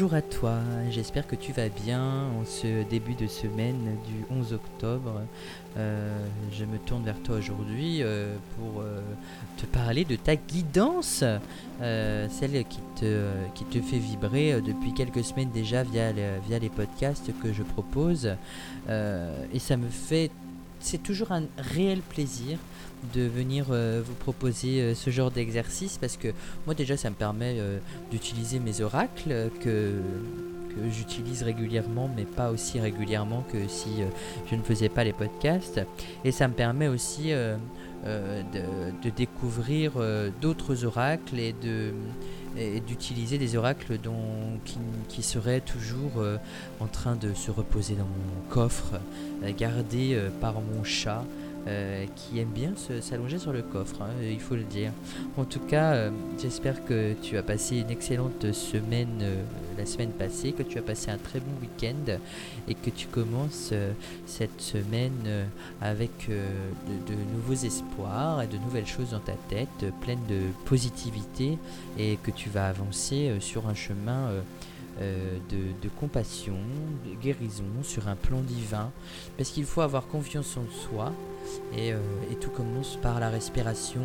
Bonjour à toi, j'espère que tu vas bien en ce début de semaine du 11 octobre. Euh, je me tourne vers toi aujourd'hui euh, pour euh, te parler de ta guidance, celle qui te, fait vibrer depuis quelques semaines déjà via, via les podcasts que je propose. et ça me fait, c'est toujours un réel plaisir de venir euh, vous proposer euh, ce genre d'exercice parce que moi déjà ça me permet euh, d'utiliser mes oracles que, que j'utilise régulièrement mais pas aussi régulièrement que si je ne faisais pas les podcasts. Et ça me permet aussi de, découvrir d'autres oracles et de d'utiliser des oracles qui, qui, seraient toujours en train de se reposer dans mon coffre, gardés par mon chat, euh, qui aime bien s'allonger sur le coffre, hein, il faut le dire. En tout cas, euh, j'espère que tu as passé une excellente semaine euh, la semaine passée, que tu as passé un très bon week-end et que tu commences cette semaine avec de, nouveaux espoirs et de nouvelles choses dans ta tête, pleine de positivité et que tu vas avancer sur un chemin. De, de, compassion, de guérison, sur un plan divin, parce qu'il faut avoir confiance en soi, euh, et, tout commence par la respiration.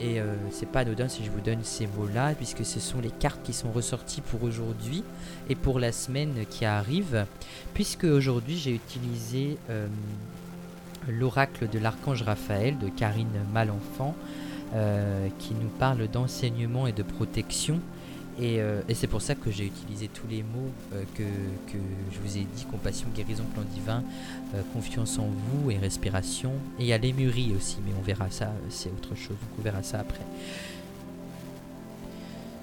Et euh, c'est pas anodin si je vous donne ces mots-là, puisque ce sont les cartes qui sont ressorties pour aujourd'hui et pour la semaine qui arrive. Puisque aujourd'hui j'ai utilisé euh, l'oracle de l'archange Raphaël de Karine Malenfant, qui nous parle d'enseignement et de protection. Euh, et, c'est pour ça que j'ai utilisé tous les mots euh, que, je vous ai dit, compassion, guérison, plan divin, euh, confiance en vous et respiration. Et il y a l'émurie aussi, mais on verra ça, c'est autre chose, on verra ça après.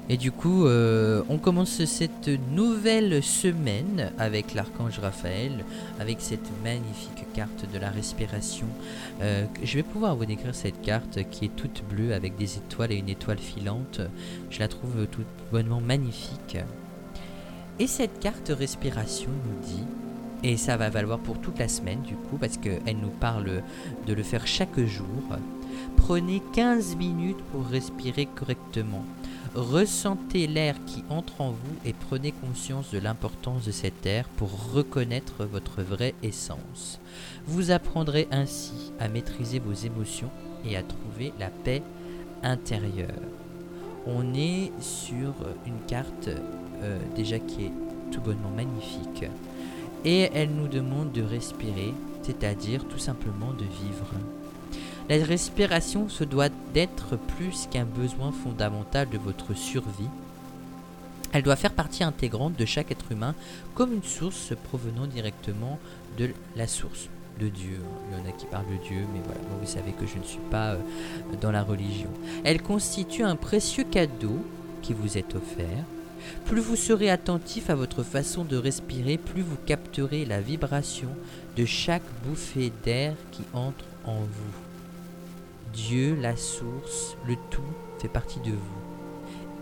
Et du coup, euh, on commence cette nouvelle semaine avec l'archange Raphaël, avec cette magnifique carte de la respiration. Euh, je vais pouvoir vous décrire cette carte qui est toute bleue avec des étoiles et une étoile filante. Je la trouve tout bonnement magnifique. Et cette carte respiration nous dit, et ça va valoir pour toute la semaine du coup, parce qu'elle nous parle de le faire chaque jour, prenez 15 minutes pour respirer correctement. Ressentez l'air qui entre en vous et prenez conscience de l'importance de cet air pour reconnaître votre vraie essence. Vous apprendrez ainsi à maîtriser vos émotions et à trouver la paix intérieure. On est sur une carte euh, déjà qui est tout bonnement magnifique et elle nous demande de respirer, c'est-à-dire tout simplement de vivre. La respiration se doit d'être plus qu'un besoin fondamental de votre survie. Elle doit faire partie intégrante de chaque être humain comme une source provenant directement de la source de Dieu. Il y en a qui parlent de Dieu, mais voilà, vous savez que je ne suis pas euh, dans la religion. Elle constitue un précieux cadeau qui vous est offert. Plus vous serez attentif à votre façon de respirer, plus vous capterez la vibration de chaque bouffée d'air qui entre en vous. Dieu, la source, le tout fait partie de vous.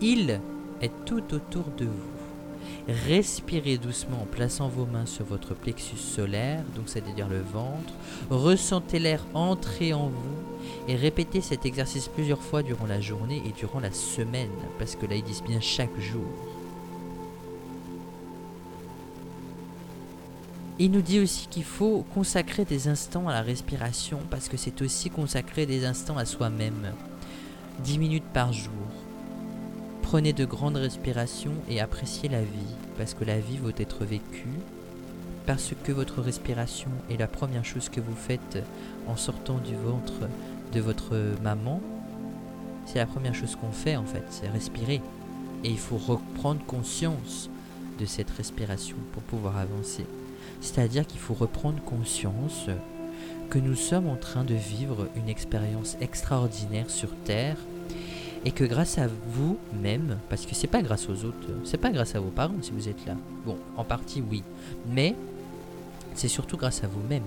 Il est tout autour de vous. Respirez doucement en plaçant vos mains sur votre plexus solaire, donc c'est-à-dire le ventre. Ressentez l'air entrer en vous et répétez cet exercice plusieurs fois durant la journée et durant la semaine, parce que là ils disent bien chaque jour. Il nous dit aussi qu'il faut consacrer des instants à la respiration parce que c'est aussi consacrer des instants à soi-même. 10 minutes par jour. Prenez de grandes respirations et appréciez la vie parce que la vie vaut être vécue. Parce que votre respiration est la première chose que vous faites en sortant du ventre de votre maman. C'est la première chose qu'on fait en fait, c'est respirer. Et il faut reprendre conscience de cette respiration pour pouvoir avancer. C'est-à-dire qu'il faut reprendre conscience que nous sommes en train de vivre une expérience extraordinaire sur Terre et que grâce à vous-même, parce que c'est pas grâce aux autres, c'est pas grâce à vos parents si vous êtes là. Bon, en partie oui, mais c'est surtout grâce à vous-même.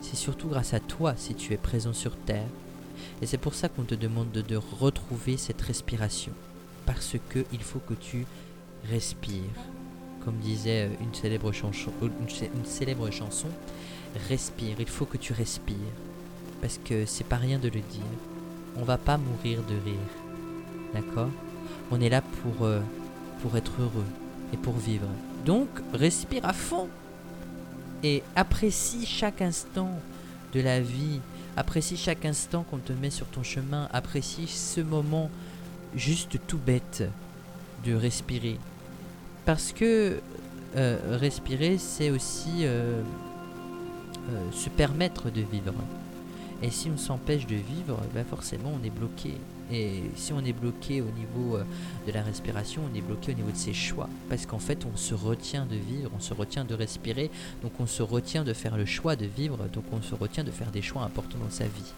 C'est surtout grâce à toi si tu es présent sur Terre. Et c'est pour ça qu'on te demande de, retrouver cette respiration. Parce que il faut que tu respires comme disait euh, une célèbre, chanson, euh, une célèbre chanson, respire, il faut que tu respires. Parce que c'est pas rien de le dire. On va pas mourir de rire. D'accord? On est là pour, euh, pour être heureux. et pour vivre. Donc, respire à fond et apprécie chaque instant de la vie. Apprécie chaque instant qu'on te met sur ton chemin. Apprécie ce moment juste tout bête de respirer. Parce que euh, respirer, c'est aussi euh, euh, se permettre de vivre. Et si on s'empêche de vivre, ben forcément on est bloqué. Et si on est bloqué au niveau de la respiration, on est bloqué au niveau de ses choix. Parce qu'en fait, on se retient de vivre, on se retient de respirer, donc on se retient de faire le choix de vivre, donc on se retient de faire des choix importants dans sa vie.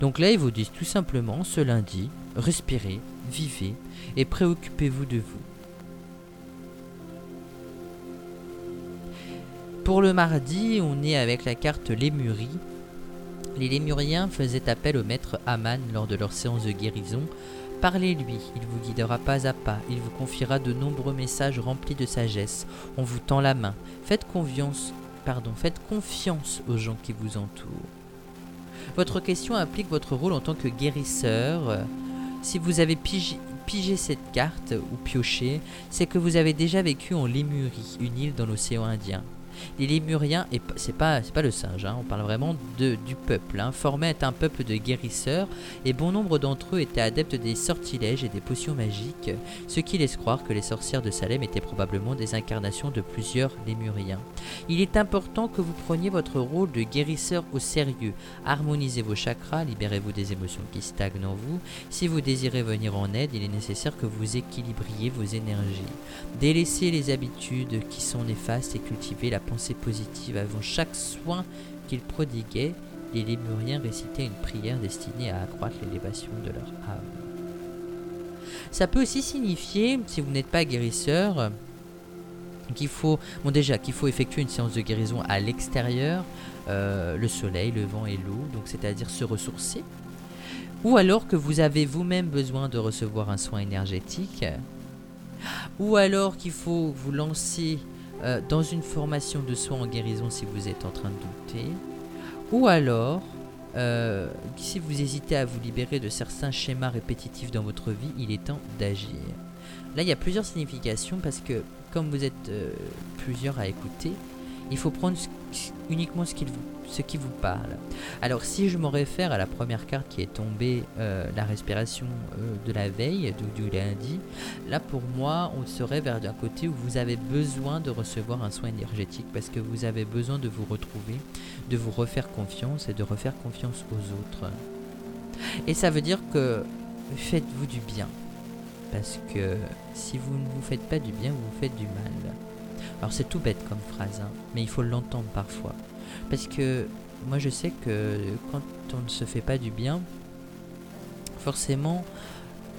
Donc là, ils vous disent tout simplement, ce lundi, respirez, vivez et préoccupez-vous de vous. Pour le mardi, on est avec la carte Lémurie. Les Lémuriens faisaient appel au maître Aman lors de leur séance de guérison. Parlez-lui, il vous guidera pas à pas, il vous confiera de nombreux messages remplis de sagesse. On vous tend la main. Faites confiance, pardon, faites confiance aux gens qui vous entourent. Votre question implique votre rôle en tant que guérisseur. Si vous avez pigé, cette carte ou pioché, c'est que vous avez déjà vécu en Lémurie, une île dans l'océan Indien. Les Lémuriens, et c'est pas, pas le singe, hein, on parle vraiment de, du peuple, hein, formaient un peuple de guérisseurs, et bon nombre d'entre eux étaient adeptes des sortilèges et des potions magiques, ce qui laisse croire que les sorcières de Salem étaient probablement des incarnations de plusieurs Lémuriens. Il est important que vous preniez votre rôle de guérisseur au sérieux. Harmonisez vos chakras, libérez-vous des émotions qui stagnent en vous. Si vous désirez venir en aide, il est nécessaire que vous équilibriez vos énergies. Délaissez les habitudes qui sont néfastes et cultivez la pensée positive. Avant chaque soin qu'ils prodiguaient, les Lémuriens récitaient une prière destinée à accroître l'élévation de leur âme. Ça peut aussi signifier, si vous n'êtes pas guérisseur, qu'il faut, bon déjà, qu'il faut effectuer une séance de guérison à l'extérieur, euh, le soleil, le vent et l'eau, donc c'est-à-dire se ressourcer, ou alors que vous avez vous-même besoin de recevoir un soin énergétique, ou alors qu'il faut vous lancer euh, dans une formation de soins en guérison si vous êtes en train de douter, ou alors euh, si vous hésitez à vous libérer de certains schémas répétitifs dans votre vie, il est temps d'agir. Là, il y a plusieurs significations parce que comme vous êtes euh, plusieurs à écouter, il faut prendre uniquement ce qui, vous, parle. Alors si je me réfère à la première carte qui est tombée, euh, la respiration euh, de la veille, du, du, lundi, là pour moi on serait vers un côté où vous avez besoin de recevoir un soin énergétique parce que vous avez besoin de vous retrouver, de vous refaire confiance et de refaire confiance aux autres. Et ça veut dire que faites-vous du bien. Parce que si vous ne vous faites pas du bien, vous vous faites du mal. Alors c'est tout bête comme phrase, hein, mais il faut l'entendre parfois. Parce que moi je sais que quand on ne se fait pas du bien, forcément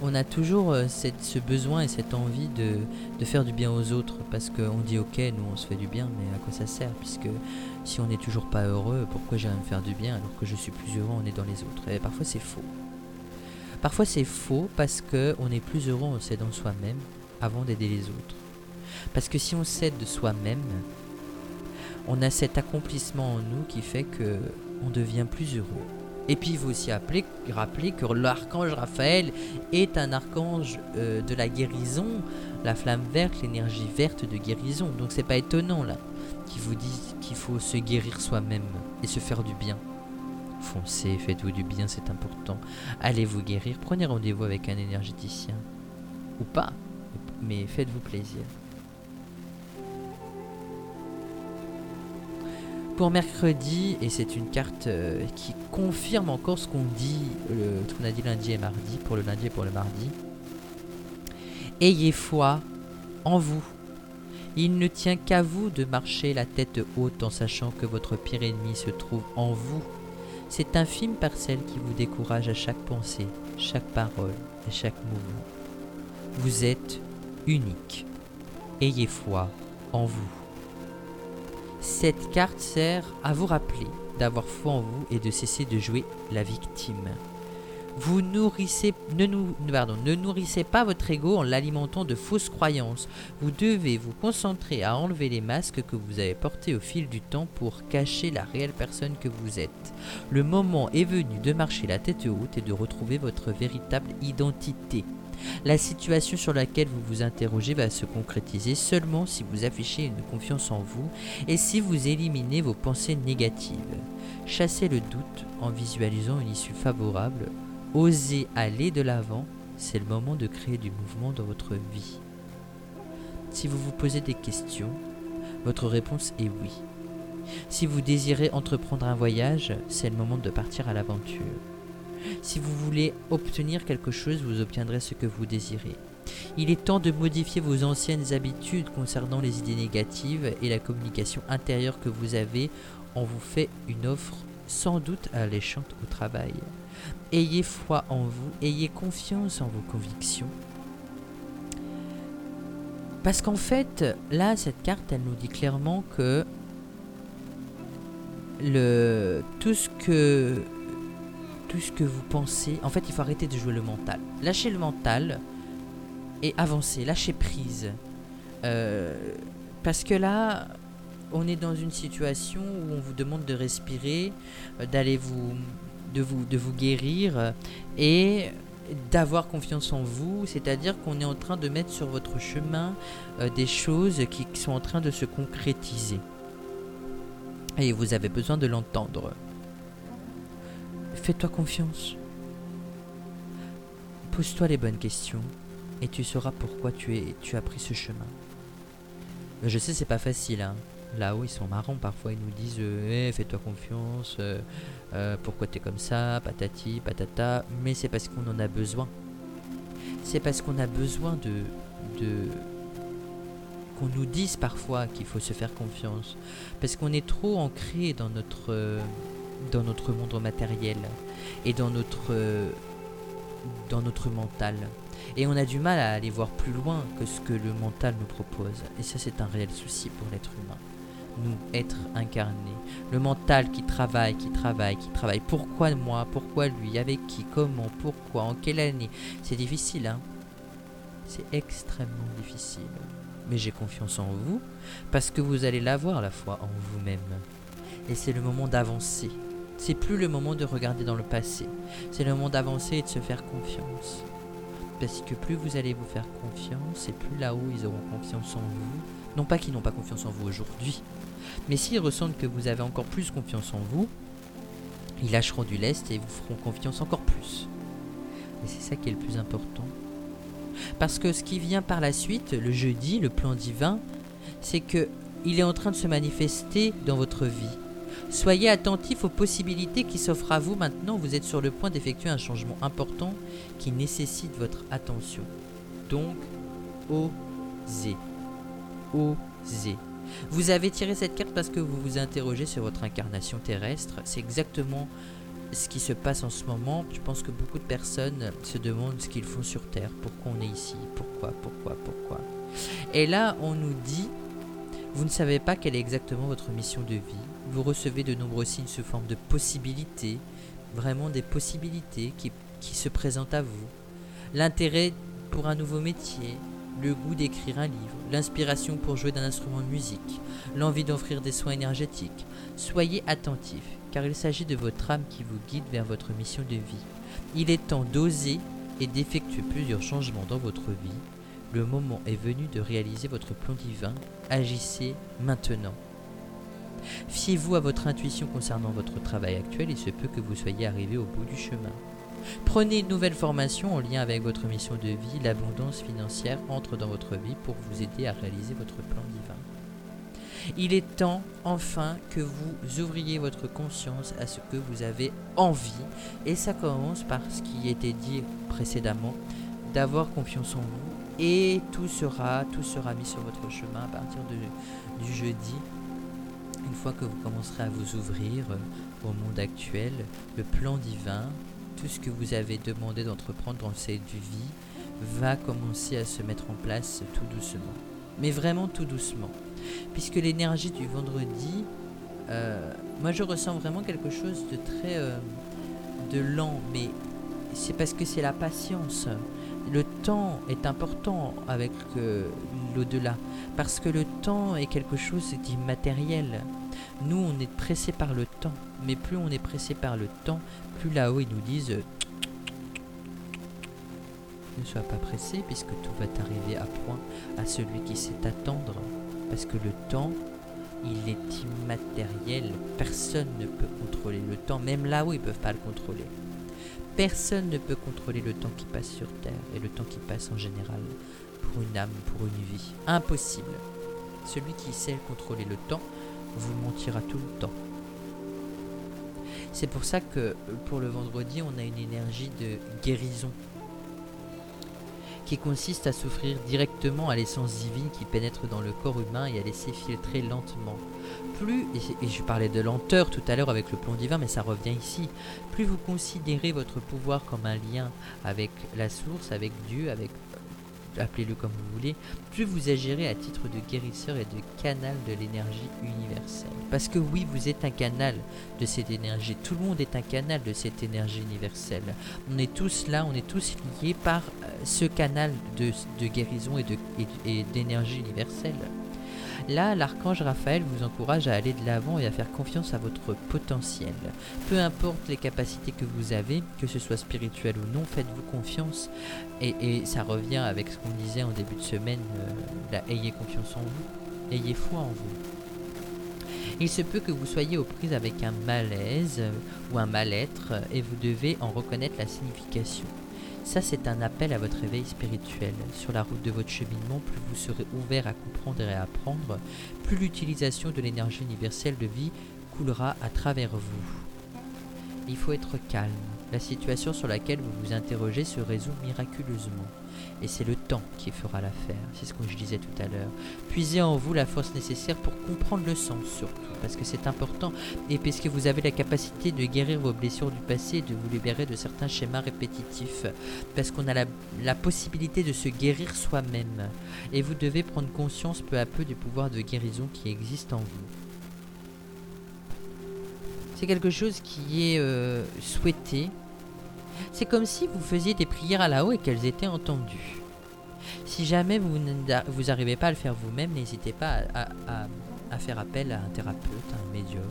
on a toujours euh, ce besoin et cette envie de, faire du bien aux autres. Parce qu'on dit ok, nous on se fait du bien, mais à quoi ça sert? Puisque si on n'est toujours pas heureux, pourquoi j'irai me faire du bien alors que je suis plus heureux, on est dans les autres? Et parfois c'est faux. Parfois c'est faux parce qu'on est plus heureux en s'aidant soi-même avant d'aider les autres. Parce que si on s'aide de soi-même, on a cet accomplissement en nous qui fait que on devient plus heureux. Et puis il faut aussi rappeler, que l'archange Raphaël est un archange euh, de la guérison, la flamme verte, l'énergie verte de guérison. Donc c'est pas étonnant là qu'il vous dise qu'il faut se guérir soi-même et se faire du bien. Foncez, faites-vous du bien, c'est important. Allez vous guérir, prenez rendez-vous avec un énergéticien. Ou pas, mais faites-vous plaisir. Pour mercredi, et c'est une carte euh, qui confirme encore ce qu'on dit, ce qu'on lundi et mardi, pour le lundi et pour le mardi. Ayez foi en vous. Il ne tient qu'à vous de marcher la tête haute en sachant que votre pire ennemi se trouve en vous cette infime parcelle qui vous décourage à chaque pensée, chaque parole et chaque mouvement. Vous êtes unique. Ayez foi en vous. Cette carte sert à vous rappeler d'avoir foi en vous et de cesser de jouer la victime. Vous nourrissez, ne, pardon, ne nourrissez pas votre ego en l'alimentant de fausses croyances. Vous devez vous concentrer à enlever les masques que vous avez portés au fil du temps pour cacher la réelle personne que vous êtes. Le moment est venu de marcher la tête haute et de retrouver votre véritable identité. La situation sur laquelle vous vous interrogez va se concrétiser seulement si vous affichez une confiance en vous et si vous éliminez vos pensées négatives. Chassez le doute en visualisant une issue favorable. Osez aller de l'avant, c'est le moment de créer du mouvement dans votre vie. Si vous vous posez des questions, votre réponse est oui. Si vous désirez entreprendre un voyage, c'est le moment de partir à l'aventure. Si vous voulez obtenir quelque chose, vous obtiendrez ce que vous désirez. Il est temps de modifier vos anciennes habitudes concernant les idées négatives et la communication intérieure que vous avez. On vous fait une offre sans doute alléchante au travail. Ayez foi en vous, ayez confiance en vos convictions. Parce qu'en fait, là, cette carte, elle nous dit clairement que le, tout ce que tout ce que vous pensez. En fait, il faut arrêter de jouer le mental. Lâchez le mental et avancez, lâchez prise. Euh, parce que là, on est dans une situation où on vous demande de respirer, euh, d'aller vous de vous de vous guérir et d'avoir confiance en vous, c'est-à-dire qu'on est en train de mettre sur votre chemin euh, des choses qui sont en train de se concrétiser. Et vous avez besoin de l'entendre. Fais-toi confiance. Pose-toi les bonnes questions et tu sauras pourquoi tu, es, as pris ce chemin. Je sais, c'est pas facile. Hein. Là-haut, ils sont marrants. Parfois, ils nous disent euh, eh, Fais-toi confiance. Euh, euh, pourquoi t'es comme ça Patati, patata. Mais c'est parce qu'on en a besoin. C'est parce qu'on a besoin de qu'on nous dise parfois qu'il faut se faire confiance. Parce qu'on est trop ancré dans notre dans notre monde matériel et dans notre, dans notre mental. Et on a du mal à aller voir plus loin que ce que le mental nous propose. Et ça, c'est un réel souci pour l'être humain. Nous, être incarnés. Le mental qui travaille, qui travaille, qui travaille. Pourquoi moi? Pourquoi lui? Avec qui? Comment? Pourquoi? En quelle année? C'est difficile, hein C'est extrêmement difficile. Mais j'ai confiance en vous parce que vous allez l'avoir la foi en vous-même. Et c'est le moment d'avancer. C'est plus le moment de regarder dans le passé. C'est le moment d'avancer et de se faire confiance. Parce que plus vous allez vous faire confiance, et plus là-haut ils auront confiance en vous. Non pas qu'ils n'ont pas confiance en vous aujourd'hui, mais s'ils ressentent que vous avez encore plus confiance en vous, ils lâcheront du lest et vous feront confiance encore plus. Et c'est ça qui est le plus important. Parce que ce qui vient par la suite, le jeudi, le plan divin, c'est que il est en train de se manifester dans votre vie. Soyez attentif aux possibilités qui s'offrent à vous maintenant. Vous êtes sur le point d'effectuer un changement important qui nécessite votre attention. Donc, osez. Osez. Vous avez tiré cette carte parce que vous vous interrogez sur votre incarnation terrestre. C'est exactement ce qui se passe en ce moment. Je pense que beaucoup de personnes se demandent ce qu'ils font sur Terre, pourquoi on est ici, pourquoi, pourquoi, pourquoi? Et là, on nous dit, vous ne savez pas quelle est exactement votre mission de vie vous recevez de nombreux signes sous forme de possibilités, vraiment des possibilités qui, qui se présentent à vous. L'intérêt pour un nouveau métier, le goût d'écrire un livre, l'inspiration pour jouer d'un instrument de musique, l'envie d'offrir des soins énergétiques. Soyez attentifs, car il s'agit de votre âme qui vous guide vers votre mission de vie. Il est temps d'oser et d'effectuer plusieurs changements dans votre vie. Le moment est venu de réaliser votre plan divin. Agissez maintenant. Fiez-vous à votre intuition concernant votre travail actuel et se peut que vous soyez arrivé au bout du chemin. Prenez une nouvelle formation en lien avec votre mission de vie. L'abondance financière entre dans votre vie pour vous aider à réaliser votre plan divin. Il est temps enfin que vous ouvriez votre conscience à ce que vous avez envie. Et ça commence par ce qui était dit précédemment, d'avoir confiance en vous. Et tout sera, tout sera mis sur votre chemin à partir de, du jeudi une fois que vous commencerez à vous ouvrir euh, au monde actuel, le plan divin, tout ce que vous avez demandé d'entreprendre dans cette vie va commencer à se mettre en place tout doucement. Mais vraiment tout doucement. Puisque l'énergie du vendredi, euh, moi je ressens vraiment quelque chose de très euh, de lent, mais c'est parce que c'est la patience. Le temps est important avec l'au-delà, parce que le temps est quelque chose d'immatériel. Nous, on est pressé par le temps, mais plus on est pressé par le temps, plus là-haut ils nous disent Ne sois pas pressé puisque tout va t'arriver à point à celui qui sait attendre. Parce que le temps, il est immatériel. Personne ne peut contrôler le temps, même là où ils ne peuvent pas le contrôler. Personne ne peut contrôler le temps qui passe sur Terre et le temps qui passe en général pour une âme, pour une vie. Impossible. Celui qui sait contrôler le temps vous mentira tout le temps. C'est pour ça que pour le vendredi, on a une énergie de guérison qui consiste à s'offrir directement à l'essence divine qui pénètre dans le corps humain et à laisser filtrer lentement. Plus, et je parlais de lenteur tout à l'heure avec le plan divin, mais ça revient ici, plus vous considérez votre pouvoir comme un lien avec la source, avec Dieu, avec appelez-le comme vous voulez, plus vous agirez à titre de guérisseur et de canal de l'énergie universelle. Parce que oui, vous êtes un canal de cette énergie. Tout le monde est un canal de cette énergie universelle. On est tous là, on est tous liés par euh, ce canal de, guérison et d'énergie universelle. Là, l'archange Raphaël vous encourage à aller de l'avant et à faire confiance à votre potentiel. Peu importe les capacités que vous avez, que ce soit spirituel ou non, faites-vous confiance. Et, ça revient avec ce qu'on disait en début de semaine, euh, ayez confiance en vous, ayez foi en vous. Il se peut que vous soyez aux prises avec un malaise euh, ou un mal-être et vous devez en reconnaître la signification. Ça, c'est un appel à votre éveil spirituel. Sur la route de votre cheminement, plus vous serez ouvert à comprendre et à apprendre, plus l'utilisation de l'énergie universelle de vie coulera à travers vous. Il faut être calme. La situation sur laquelle vous vous interrogez se résout miraculeusement. Et c'est le temps qui fera l'affaire, c'est ce que je disais tout à l'heure. Puisez en vous la force nécessaire pour comprendre le sens surtout, parce que c'est important, et puisque vous avez la capacité de guérir vos blessures du passé et de vous libérer de certains schémas répétitifs, parce qu'on a la, possibilité de se guérir soi-même, et vous devez prendre conscience peu à peu du pouvoir de guérison qui existe en vous. C'est quelque chose qui est euh, souhaité, c'est comme si vous faisiez des prières à la haut et qu'elles étaient entendues. Si jamais vous n'arrivez pas à le faire vous-même, n'hésitez pas à, faire appel à un thérapeute, un médium,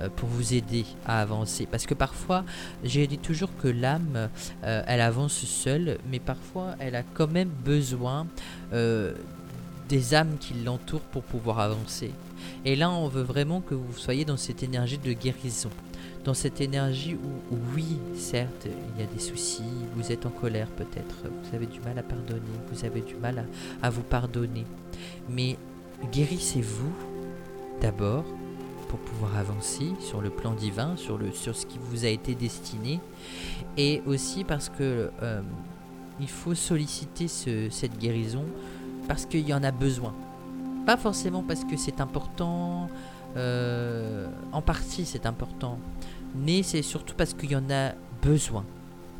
euh, pour vous aider à avancer. Parce que parfois, j'ai dit toujours que l'âme, euh, elle avance seule, mais parfois, elle a quand même besoin euh, des âmes qui l'entourent pour pouvoir avancer. Et là, on veut vraiment que vous soyez dans cette énergie de guérison dans cette énergie où, oui, certes, il y a des soucis, vous êtes en colère peut-être, vous avez du mal à pardonner, vous avez du mal à, vous pardonner. Mais guérissez-vous d'abord pour pouvoir avancer sur le plan divin, sur, le, sur ce qui vous a été destiné, et aussi parce que euh, il faut solliciter cette guérison parce qu'il y en a besoin. Pas forcément parce que c'est important, euh, en partie c'est important, mais c'est surtout parce qu'il y en a besoin.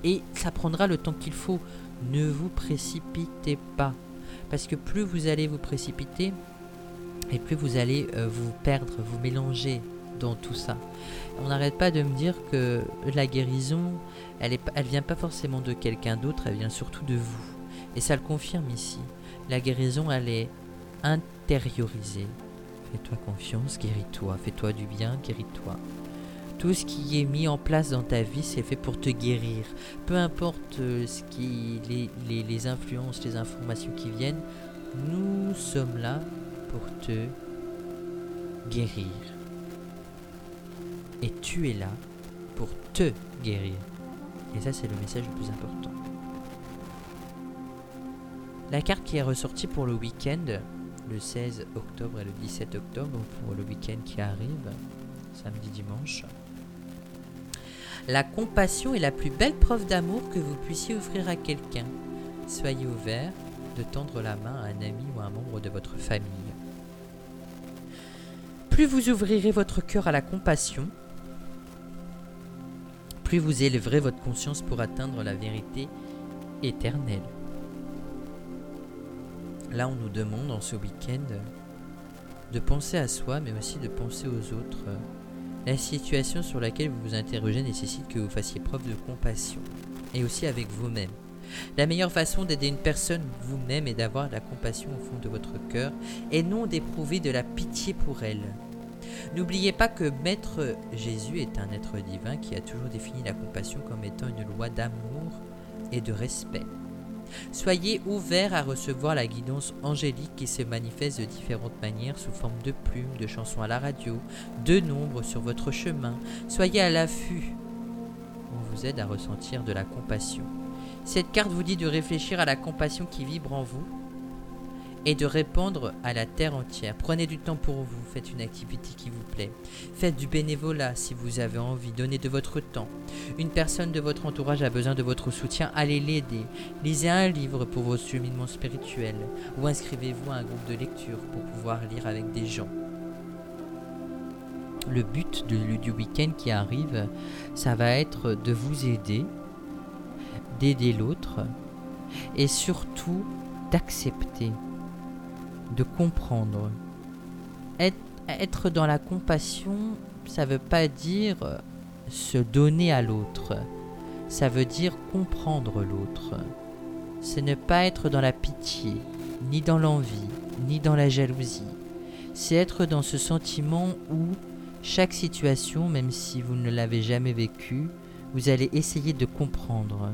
Et ça prendra le temps qu'il faut. Ne vous précipitez pas. Parce que plus vous allez vous précipiter, et plus vous allez euh, vous perdre, vous mélanger dans tout ça. On n'arrête pas de me dire que la guérison, elle, est, elle vient pas forcément de quelqu'un d'autre, elle vient surtout de vous. Et ça le confirme ici. La guérison, elle est intériorisée. Fais-toi confiance, guéris-toi. Fais-toi du bien, guéris-toi. Tout ce qui est mis en place dans ta vie, c'est fait pour te guérir. Peu importe euh, ce qui, les, les influences, les informations qui viennent, nous sommes là pour te guérir. Et tu es là pour te guérir. Et ça, c'est le message le plus important. La carte qui est ressortie pour le week-end, le 16 octobre et le 17 octobre, pour le week-end qui arrive, samedi, dimanche, la compassion est la plus belle preuve d'amour que vous puissiez offrir à quelqu'un. Soyez ouvert de tendre la main à un ami ou à un membre de votre famille. Plus vous ouvrirez votre cœur à la compassion, plus vous élèverez votre conscience pour atteindre la vérité éternelle. Là, on nous demande en ce week-end de penser à soi, mais aussi de penser aux autres la situation sur laquelle vous vous interrogez nécessite que vous fassiez preuve de compassion, et aussi avec vous-même. La meilleure façon d'aider une personne vous-même est d'avoir la compassion au fond de votre cœur, et non d'éprouver de la pitié pour elle. N'oubliez pas que Maître Jésus est un être divin qui a toujours défini la compassion comme étant une loi d'amour et de respect. Soyez ouverts à recevoir la guidance angélique qui se manifeste de différentes manières sous forme de plumes, de chansons à la radio, de nombres sur votre chemin. Soyez à l'affût. On vous aide à ressentir de la compassion. Cette carte vous dit de réfléchir à la compassion qui vibre en vous et de répandre à la terre entière. Prenez du temps pour vous, faites une activité qui vous plaît. Faites du bénévolat si vous avez envie, donnez de votre temps. Une personne de votre entourage a besoin de votre soutien, allez l'aider. Lisez un livre pour vos cheminements spirituels ou inscrivez-vous à un groupe de lecture pour pouvoir lire avec des gens. Le but du week-end qui arrive, ça va être de vous aider, d'aider l'autre et surtout d'accepter de comprendre. Être, dans la compassion, ça veut pas dire euh, se donner à l'autre. Ça veut dire comprendre l'autre. C'est ne pas être dans la pitié, ni dans l'envie, ni dans la jalousie. C'est être dans ce sentiment où chaque situation, même si vous ne l'avez jamais vécue, vous allez essayer de comprendre.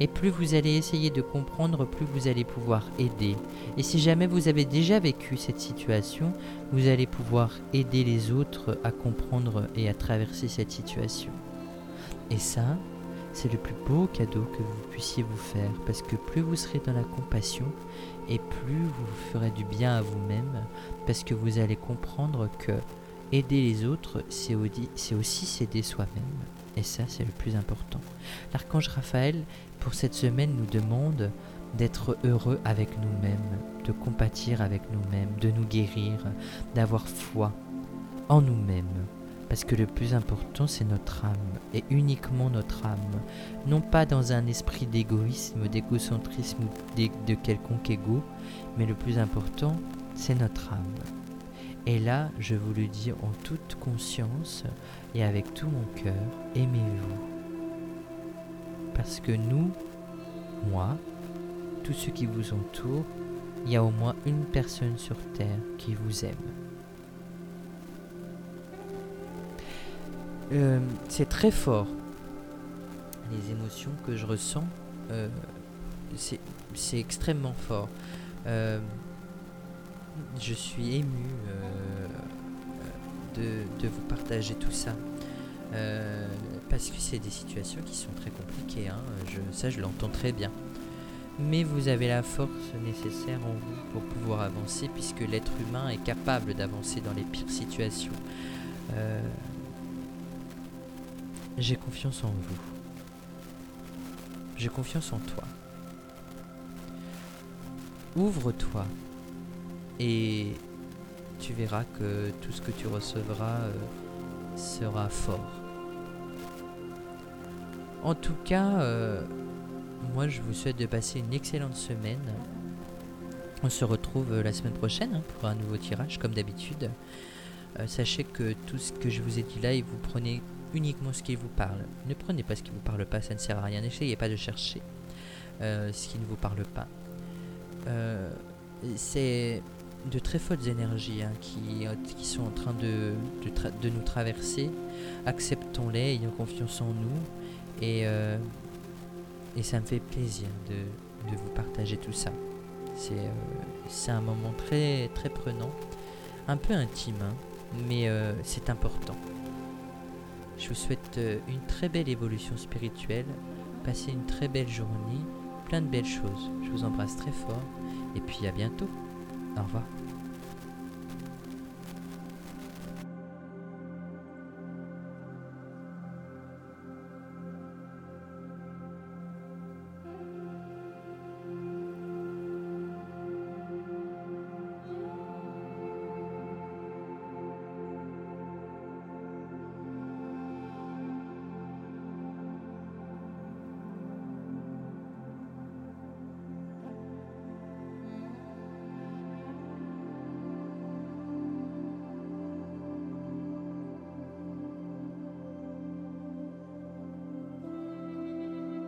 Et plus vous allez essayer de comprendre, plus vous allez pouvoir aider. Et si jamais vous avez déjà vécu cette situation, vous allez pouvoir aider les autres à comprendre et à traverser cette situation. Et ça, c'est le plus beau cadeau que vous puissiez vous faire, parce que plus vous serez dans la compassion, et plus vous ferez du bien à vous-même, parce que vous allez comprendre que aider les autres, c'est aussi s'aider soi-même. Et ça, c'est le plus important. L'archange Raphaël, pour cette semaine, nous demande d'être heureux avec nous-mêmes, de compatir avec nous-mêmes, de nous guérir, d'avoir foi en nous-mêmes. Parce que le plus important, c'est notre âme, et uniquement notre âme. Non pas dans un esprit d'égoïsme, d'égocentrisme ou de quelconque égo, mais le plus important, c'est notre âme. Et là, je vous le dis en toute conscience et avec tout mon cœur, aimez-vous. Parce que nous, moi, tous ceux qui vous entourent, il y a au moins une personne sur Terre qui vous aime. Euh, c'est très fort. Les émotions que je ressens, euh, c'est extrêmement fort. Euh, je suis ému euh, de, vous partager tout ça. Euh, parce que c'est des situations qui sont très compliquées, hein. ça je l'entends très bien. Mais vous avez la force nécessaire en vous pour pouvoir avancer, puisque l'être humain est capable d'avancer dans les pires situations. Euh, j'ai confiance en vous. J'ai confiance en toi. Ouvre-toi et tu verras que tout ce que tu recevras euh, sera fort. En tout cas, euh, moi je vous souhaite de passer une excellente semaine. On se retrouve euh, la semaine prochaine hein, pour un nouveau tirage comme d'habitude. sachez que tout ce que je vous ai dit là, vous prenez uniquement ce qui vous parle. Ne prenez pas ce qui ne vous parle pas, ça ne sert à rien. N'essayez pas de chercher ce qui ne vous parle pas. c'est de très folles énergies hein, qui, euh, qui, sont en train de, de, nous traverser. Acceptons-les, ayons confiance en nous. Et, euh, et ça me fait plaisir de, de vous partager tout ça. C'est euh, un moment très, très prenant, un peu intime, hein, mais c'est important. Je vous souhaite une très belle évolution spirituelle. Passez une très belle journée, plein de belles choses. Je vous embrasse très fort et puis à bientôt. Au.